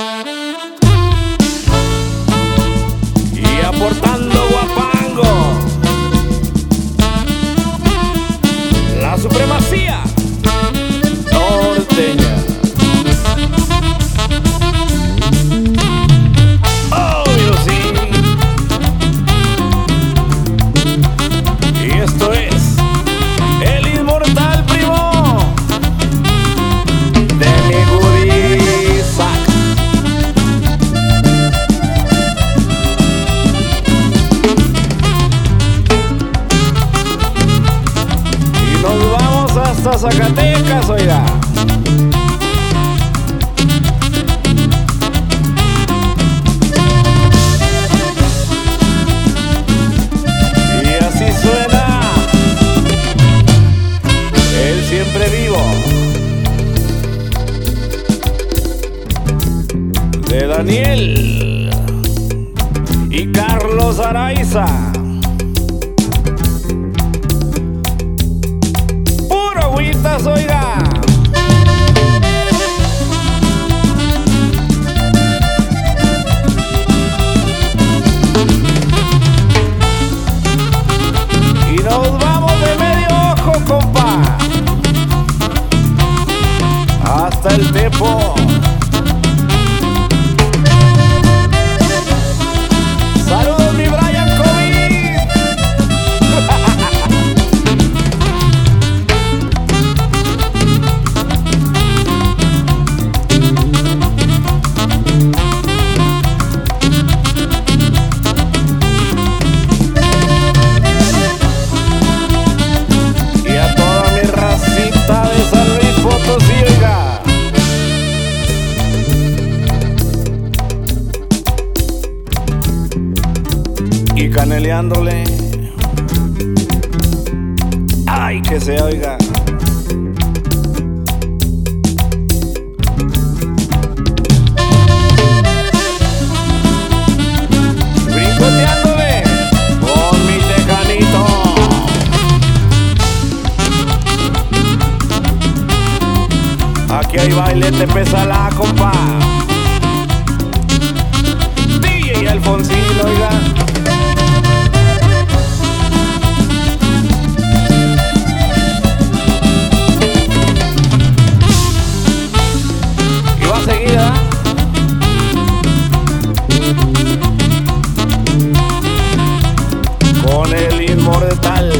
Y Zacatecas, oiga. Y así suena el siempre vivo de Daniel y Carlos Araiza. Oiga. Y nos vamos de medio ojo, compa. Hasta el tepo. Caneleándole. Ay, que se oiga. Brincoteándole con mi tecanito. Aquí hay baile, te pesa la compa. mortal.